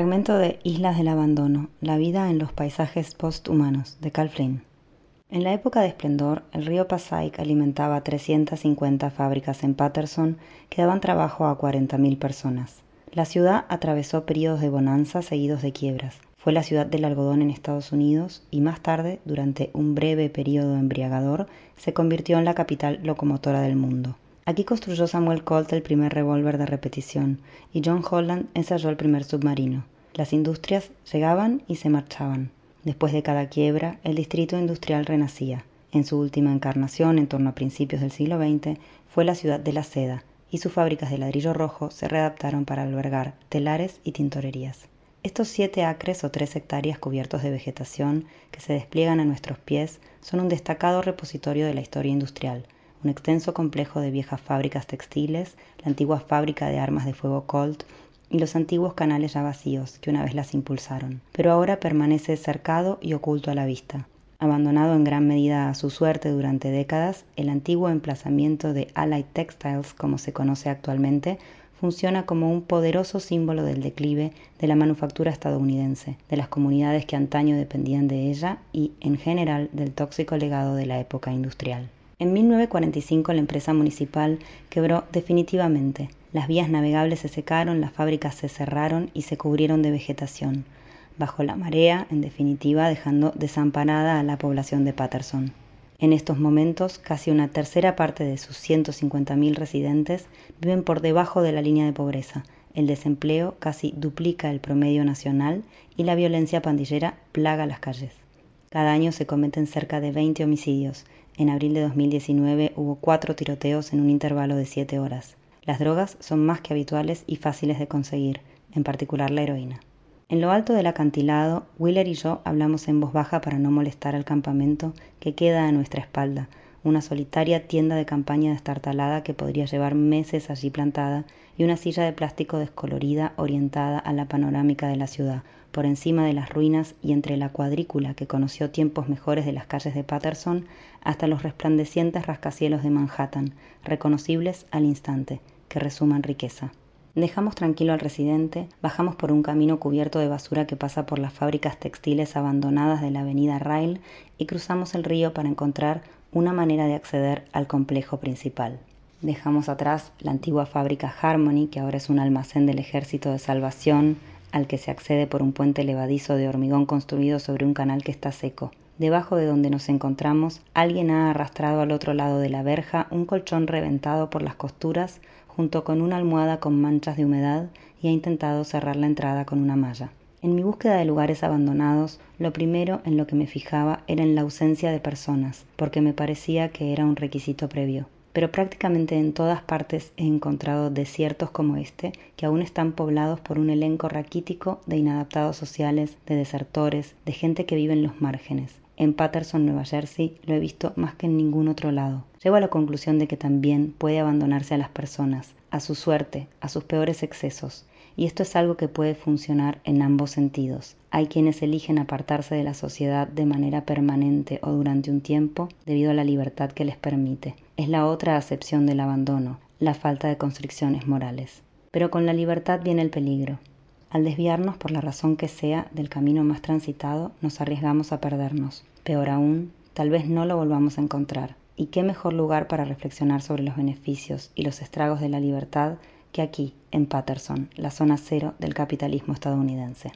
Fragmento de Islas del Abandono, la vida en los paisajes posthumanos, de Cal Flynn. En la época de esplendor, el río Passaic alimentaba 350 fábricas en Patterson que daban trabajo a 40.000 personas. La ciudad atravesó periodos de bonanza seguidos de quiebras. Fue la ciudad del algodón en Estados Unidos y más tarde, durante un breve periodo embriagador, se convirtió en la capital locomotora del mundo. Aquí construyó Samuel Colt el primer revólver de repetición y John Holland ensayó el primer submarino. Las industrias llegaban y se marchaban. Después de cada quiebra, el distrito industrial renacía. En su última encarnación, en torno a principios del siglo XX, fue la ciudad de la seda, y sus fábricas de ladrillo rojo se readaptaron para albergar telares y tintorerías. Estos siete acres o tres hectáreas cubiertos de vegetación que se despliegan a nuestros pies son un destacado repositorio de la historia industrial, un extenso complejo de viejas fábricas textiles, la antigua fábrica de armas de fuego Colt y los antiguos canales ya vacíos que una vez las impulsaron, pero ahora permanece cercado y oculto a la vista. Abandonado en gran medida a su suerte durante décadas, el antiguo emplazamiento de Allied Textiles, como se conoce actualmente, funciona como un poderoso símbolo del declive de la manufactura estadounidense, de las comunidades que antaño dependían de ella y, en general, del tóxico legado de la época industrial. En 1945 la empresa municipal quebró definitivamente. Las vías navegables se secaron, las fábricas se cerraron y se cubrieron de vegetación, bajo la marea, en definitiva, dejando desamparada a la población de Patterson. En estos momentos, casi una tercera parte de sus 150.000 residentes viven por debajo de la línea de pobreza. El desempleo casi duplica el promedio nacional y la violencia pandillera plaga las calles. Cada año se cometen cerca de 20 homicidios en abril de 2019 hubo cuatro tiroteos en un intervalo de siete horas. Las drogas son más que habituales y fáciles de conseguir, en particular la heroína. En lo alto del acantilado, Wheeler y yo hablamos en voz baja para no molestar al campamento que queda a nuestra espalda, una solitaria tienda de campaña destartalada que podría llevar meses allí plantada y una silla de plástico descolorida orientada a la panorámica de la ciudad, por encima de las ruinas y entre la cuadrícula que conoció tiempos mejores de las calles de Patterson hasta los resplandecientes rascacielos de Manhattan, reconocibles al instante, que resuman riqueza. Dejamos tranquilo al residente, bajamos por un camino cubierto de basura que pasa por las fábricas textiles abandonadas de la avenida Rail y cruzamos el río para encontrar una manera de acceder al complejo principal. Dejamos atrás la antigua fábrica Harmony, que ahora es un almacén del Ejército de Salvación, al que se accede por un puente levadizo de hormigón construido sobre un canal que está seco. Debajo de donde nos encontramos, alguien ha arrastrado al otro lado de la verja un colchón reventado por las costuras junto con una almohada con manchas de humedad y ha intentado cerrar la entrada con una malla. En mi búsqueda de lugares abandonados, lo primero en lo que me fijaba era en la ausencia de personas, porque me parecía que era un requisito previo pero prácticamente en todas partes he encontrado desiertos como este, que aún están poblados por un elenco raquítico de inadaptados sociales, de desertores, de gente que vive en los márgenes. En Patterson, Nueva Jersey, lo he visto más que en ningún otro lado. Llego a la conclusión de que también puede abandonarse a las personas, a su suerte, a sus peores excesos, y esto es algo que puede funcionar en ambos sentidos. Hay quienes eligen apartarse de la sociedad de manera permanente o durante un tiempo debido a la libertad que les permite. Es la otra acepción del abandono, la falta de constricciones morales. Pero con la libertad viene el peligro. Al desviarnos por la razón que sea del camino más transitado, nos arriesgamos a perdernos. Peor aún, tal vez no lo volvamos a encontrar. ¿Y qué mejor lugar para reflexionar sobre los beneficios y los estragos de la libertad que aquí, en Patterson, la zona cero del capitalismo estadounidense.